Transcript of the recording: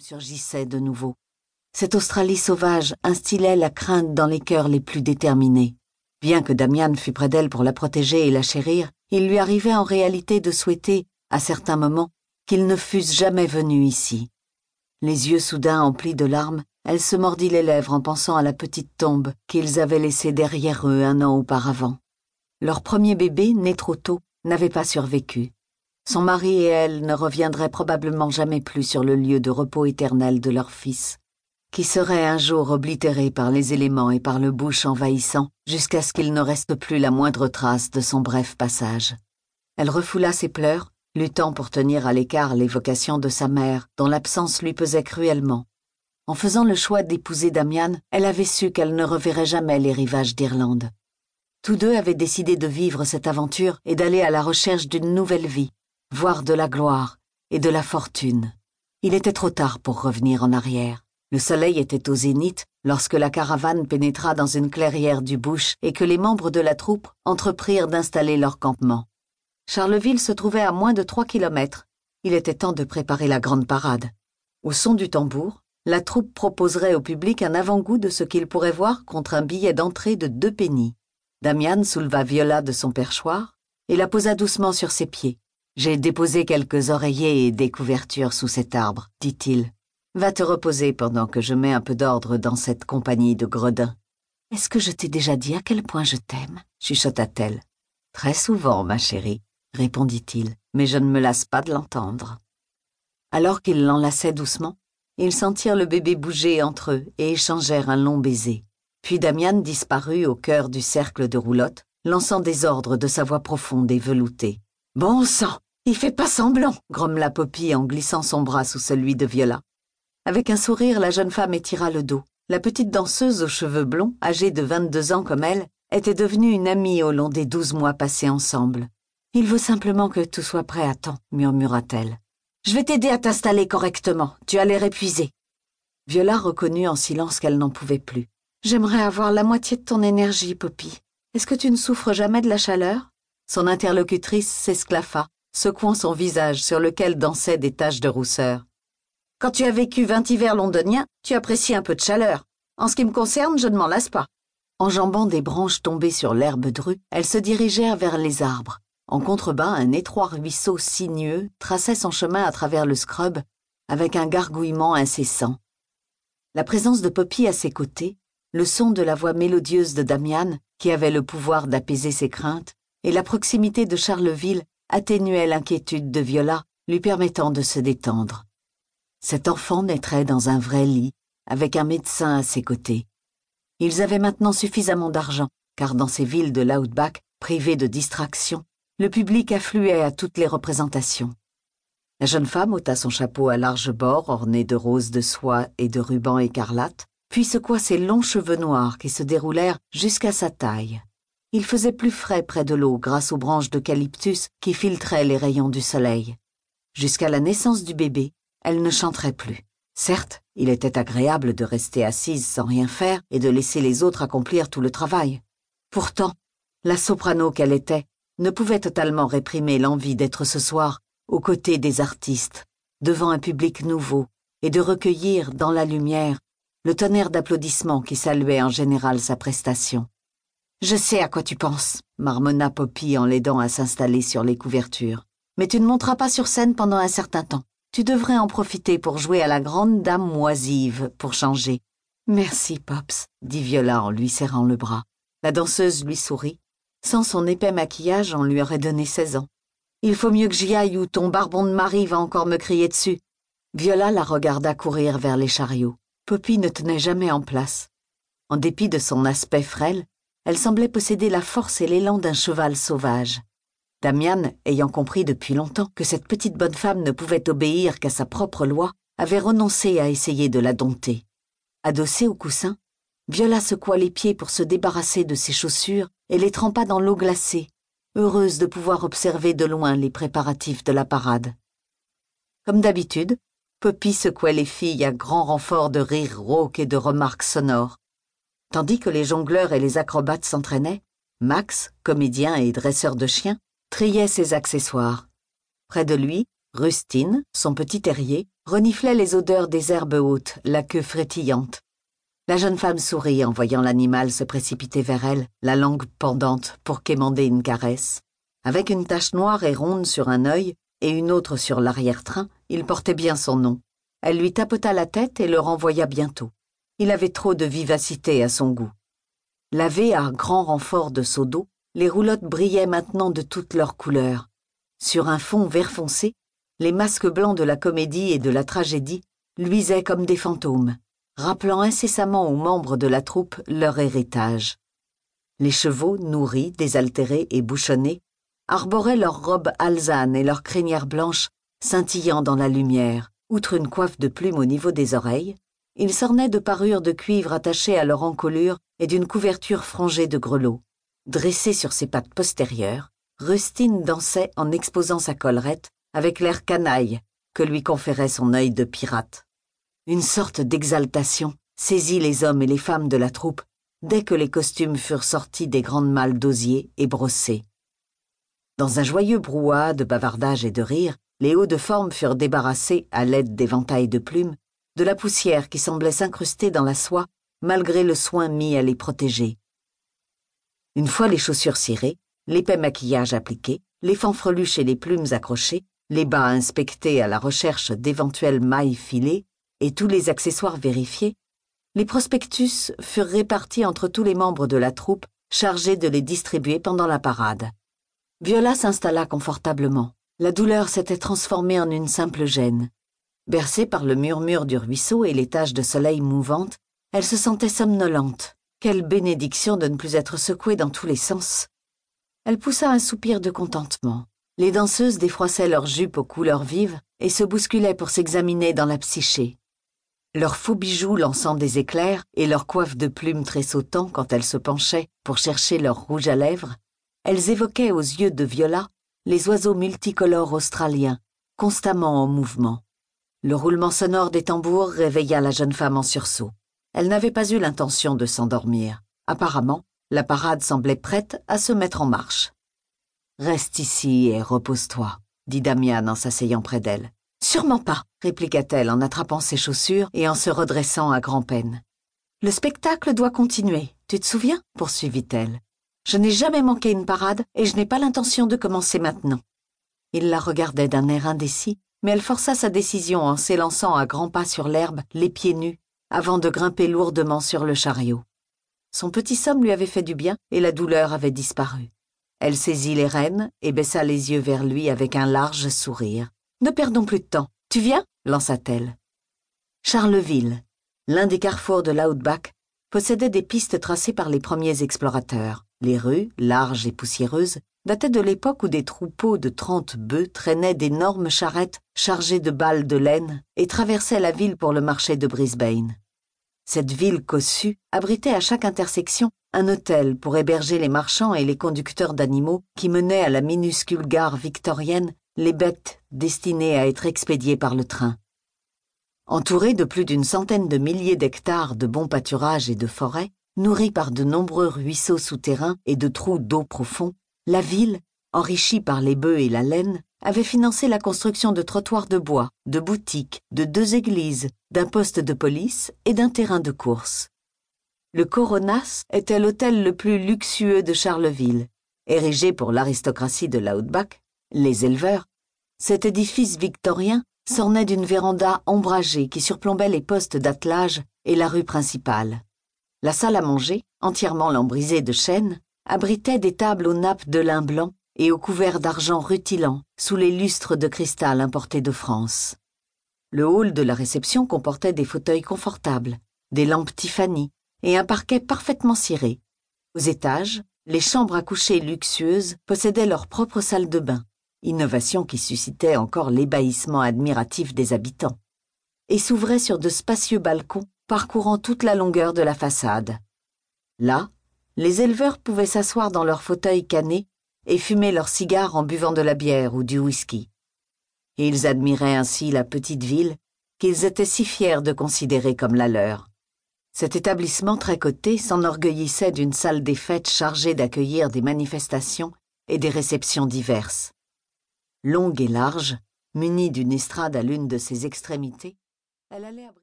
surgissait de nouveau. Cette Australie sauvage instillait la crainte dans les cœurs les plus déterminés. Bien que Damian fût près d'elle pour la protéger et la chérir, il lui arrivait en réalité de souhaiter, à certains moments, qu'ils ne fussent jamais venus ici. Les yeux soudain emplis de larmes, elle se mordit les lèvres en pensant à la petite tombe qu'ils avaient laissée derrière eux un an auparavant. Leur premier bébé, né trop tôt, n'avait pas survécu. Son mari et elle ne reviendraient probablement jamais plus sur le lieu de repos éternel de leur fils qui serait un jour oblitéré par les éléments et par le bouche envahissant, jusqu'à ce qu'il ne reste plus la moindre trace de son bref passage. Elle refoula ses pleurs, luttant pour tenir à l'écart l'évocation de sa mère, dont l'absence lui pesait cruellement. En faisant le choix d'épouser Damian, elle avait su qu'elle ne reverrait jamais les rivages d'Irlande. Tous deux avaient décidé de vivre cette aventure et d'aller à la recherche d'une nouvelle vie, voire de la gloire et de la fortune. Il était trop tard pour revenir en arrière. Le soleil était au zénith lorsque la caravane pénétra dans une clairière du bush et que les membres de la troupe entreprirent d'installer leur campement. Charleville se trouvait à moins de trois kilomètres. Il était temps de préparer la grande parade. Au son du tambour, la troupe proposerait au public un avant-goût de ce qu'il pourrait voir contre un billet d'entrée de deux pennies. Damian souleva Viola de son perchoir et la posa doucement sur ses pieds. J'ai déposé quelques oreillers et des couvertures sous cet arbre, dit-il. Va te reposer pendant que je mets un peu d'ordre dans cette compagnie de gredins. Est-ce que je t'ai déjà dit à quel point je t'aime? chuchota-t-elle. Très souvent, ma chérie, répondit-il, mais je ne me lasse pas de l'entendre. Alors qu'ils l'enlaçaient doucement, ils sentirent le bébé bouger entre eux et échangèrent un long baiser. Puis Damian disparut au cœur du cercle de roulotte, lançant des ordres de sa voix profonde et veloutée. Bon sang, il fait pas semblant, grommela Poppy en glissant son bras sous celui de Viola. Avec un sourire, la jeune femme étira le dos. La petite danseuse aux cheveux blonds, âgée de vingt-deux ans comme elle, était devenue une amie au long des douze mois passés ensemble. Il veut simplement que tout soit prêt à temps, murmura-t-elle. Je vais t'aider à t'installer correctement. Tu as l'air épuisée. Viola reconnut en silence qu'elle n'en pouvait plus. J'aimerais avoir la moitié de ton énergie, Poppy. Est-ce que tu ne souffres jamais de la chaleur? Son interlocutrice s'esclaffa, secouant son visage sur lequel dansaient des taches de rousseur. Quand tu as vécu vingt hivers londoniens, tu apprécies un peu de chaleur. En ce qui me concerne, je ne m'en lasse pas. Enjambant des branches tombées sur l'herbe drue, elles se dirigèrent vers les arbres. En contrebas, un étroit ruisseau sinueux traçait son chemin à travers le scrub avec un gargouillement incessant. La présence de Poppy à ses côtés, le son de la voix mélodieuse de Damian, qui avait le pouvoir d'apaiser ses craintes, et la proximité de Charleville atténuaient l'inquiétude de Viola, lui permettant de se détendre. Cet enfant naîtrait dans un vrai lit, avec un médecin à ses côtés. Ils avaient maintenant suffisamment d'argent, car dans ces villes de l'outback, privées de distraction, le public affluait à toutes les représentations. La jeune femme ôta son chapeau à large bord orné de roses de soie et de rubans écarlates, puis secoua ses longs cheveux noirs qui se déroulèrent jusqu'à sa taille. Il faisait plus frais près de l'eau grâce aux branches d'eucalyptus qui filtraient les rayons du soleil. Jusqu'à la naissance du bébé, elle ne chanterait plus. Certes, il était agréable de rester assise sans rien faire et de laisser les autres accomplir tout le travail. Pourtant, la soprano qu'elle était ne pouvait totalement réprimer l'envie d'être ce soir aux côtés des artistes, devant un public nouveau, et de recueillir, dans la lumière, le tonnerre d'applaudissements qui saluait en général sa prestation. Je sais à quoi tu penses, marmonna Poppy en l'aidant à s'installer sur les couvertures. Mais tu ne monteras pas sur scène pendant un certain temps. Tu devrais en profiter pour jouer à la grande dame moisive, pour changer. Merci, Pops, dit Viola en lui serrant le bras. La danseuse lui sourit. Sans son épais maquillage, on lui aurait donné seize ans. Il faut mieux que j'y aille ou ton barbon de mari va encore me crier dessus. Viola la regarda courir vers les chariots. Poppy ne tenait jamais en place. En dépit de son aspect frêle, elle semblait posséder la force et l'élan d'un cheval sauvage. Damian, ayant compris depuis longtemps que cette petite bonne femme ne pouvait obéir qu'à sa propre loi, avait renoncé à essayer de la dompter. Adossée au coussin, Viola secoua les pieds pour se débarrasser de ses chaussures et les trempa dans l'eau glacée, heureuse de pouvoir observer de loin les préparatifs de la parade. Comme d'habitude, Poppy secouait les filles à grand renfort de rires rauques et de remarques sonores. Tandis que les jongleurs et les acrobates s'entraînaient, Max, comédien et dresseur de chiens, triait ses accessoires. Près de lui, Rustine, son petit terrier, reniflait les odeurs des herbes hautes, la queue frétillante. La jeune femme sourit en voyant l'animal se précipiter vers elle, la langue pendante pour quémander une caresse. Avec une tache noire et ronde sur un œil et une autre sur l'arrière-train, il portait bien son nom. Elle lui tapota la tête et le renvoya bientôt. Il avait trop de vivacité à son goût. Lavé à grand renfort de seau d'eau, les roulottes brillaient maintenant de toutes leurs couleurs. Sur un fond vert foncé, les masques blancs de la comédie et de la tragédie luisaient comme des fantômes, rappelant incessamment aux membres de la troupe leur héritage. Les chevaux, nourris, désaltérés et bouchonnés, arboraient leurs robes alzanes et leurs crinières blanches scintillant dans la lumière. Outre une coiffe de plumes au niveau des oreilles, ils s'ornaient de parures de cuivre attachées à leur encolure et d'une couverture frangée de grelots. Dressée sur ses pattes postérieures, Rustine dansait en exposant sa collerette avec l'air canaille que lui conférait son œil de pirate. Une sorte d'exaltation saisit les hommes et les femmes de la troupe dès que les costumes furent sortis des grandes malles d'osier et brossés. Dans un joyeux brouhaha de bavardage et de rire, les hauts de forme furent débarrassés, à l'aide d'éventails de plumes, de la poussière qui semblait s'incruster dans la soie malgré le soin mis à les protéger. Une fois les chaussures cirées, l'épais maquillage appliqué, les fanfreluches et les plumes accrochées, les bas inspectés à la recherche d'éventuelles mailles filées et tous les accessoires vérifiés, les prospectus furent répartis entre tous les membres de la troupe chargés de les distribuer pendant la parade. Viola s'installa confortablement. La douleur s'était transformée en une simple gêne. Bercée par le murmure du ruisseau et les taches de soleil mouvantes, elle se sentait somnolente. Quelle bénédiction de ne plus être secouée dans tous les sens. Elle poussa un soupir de contentement. Les danseuses défroissaient leurs jupes aux couleurs vives et se bousculaient pour s'examiner dans la psyché. Leurs faux bijoux lançant des éclairs et leurs coiffes de plumes tressautant quand elles se penchaient pour chercher leur rouge à lèvres, elles évoquaient aux yeux de Viola les oiseaux multicolores australiens, constamment en mouvement. Le roulement sonore des tambours réveilla la jeune femme en sursaut. Elle n'avait pas eu l'intention de s'endormir. Apparemment, la parade semblait prête à se mettre en marche. Reste ici et repose-toi, dit Damian en s'asseyant près d'elle. Sûrement pas, répliqua-t-elle en attrapant ses chaussures et en se redressant à grand-peine. Le spectacle doit continuer, tu te souviens? poursuivit-elle. Je n'ai jamais manqué une parade et je n'ai pas l'intention de commencer maintenant. Il la regardait d'un air indécis, mais elle força sa décision en s'élançant à grands pas sur l'herbe, les pieds nus, avant de grimper lourdement sur le chariot. Son petit somme lui avait fait du bien et la douleur avait disparu. Elle saisit les rênes et baissa les yeux vers lui avec un large sourire. Ne perdons plus de temps. Tu viens? lança-t-elle. Charleville, l'un des carrefours de l'Outback, possédait des pistes tracées par les premiers explorateurs. Les rues, larges et poussiéreuses, dataient de l'époque où des troupeaux de trente bœufs traînaient d'énormes charrettes chargées de balles de laine et traversaient la ville pour le marché de Brisbane. Cette ville cossue abritait à chaque intersection un hôtel pour héberger les marchands et les conducteurs d'animaux qui menaient à la minuscule gare victorienne les bêtes destinées à être expédiées par le train. Entourée de plus d'une centaine de milliers d'hectares de bons pâturages et de forêts, nourrie par de nombreux ruisseaux souterrains et de trous d'eau profonds, la ville, enrichie par les bœufs et la laine, avait financé la construction de trottoirs de bois, de boutiques, de deux églises, d'un poste de police et d'un terrain de course. Le Coronas était l'hôtel le plus luxueux de Charleville. Érigé pour l'aristocratie de l'Outback, les éleveurs, cet édifice victorien s'ornait d'une véranda ombragée qui surplombait les postes d'attelage et la rue principale. La salle à manger, entièrement lambrisée de chêne, abritait des tables aux nappes de lin blanc et aux couverts d'argent rutilant sous les lustres de cristal importés de France. Le hall de la réception comportait des fauteuils confortables, des lampes Tiffany et un parquet parfaitement ciré. Aux étages, les chambres à coucher luxueuses possédaient leur propre salle de bain, innovation qui suscitait encore l'ébahissement admiratif des habitants, et s'ouvraient sur de spacieux balcons parcourant toute la longueur de la façade. Là, les éleveurs pouvaient s'asseoir dans leurs fauteuils canés et fumer leurs cigares en buvant de la bière ou du whisky. Ils admiraient ainsi la petite ville qu'ils étaient si fiers de considérer comme la leur. Cet établissement très coté s'enorgueillissait d'une salle des fêtes chargée d'accueillir des manifestations et des réceptions diverses. Longue et large, Munie d'une estrade à l'une de ses extrémités, elle allait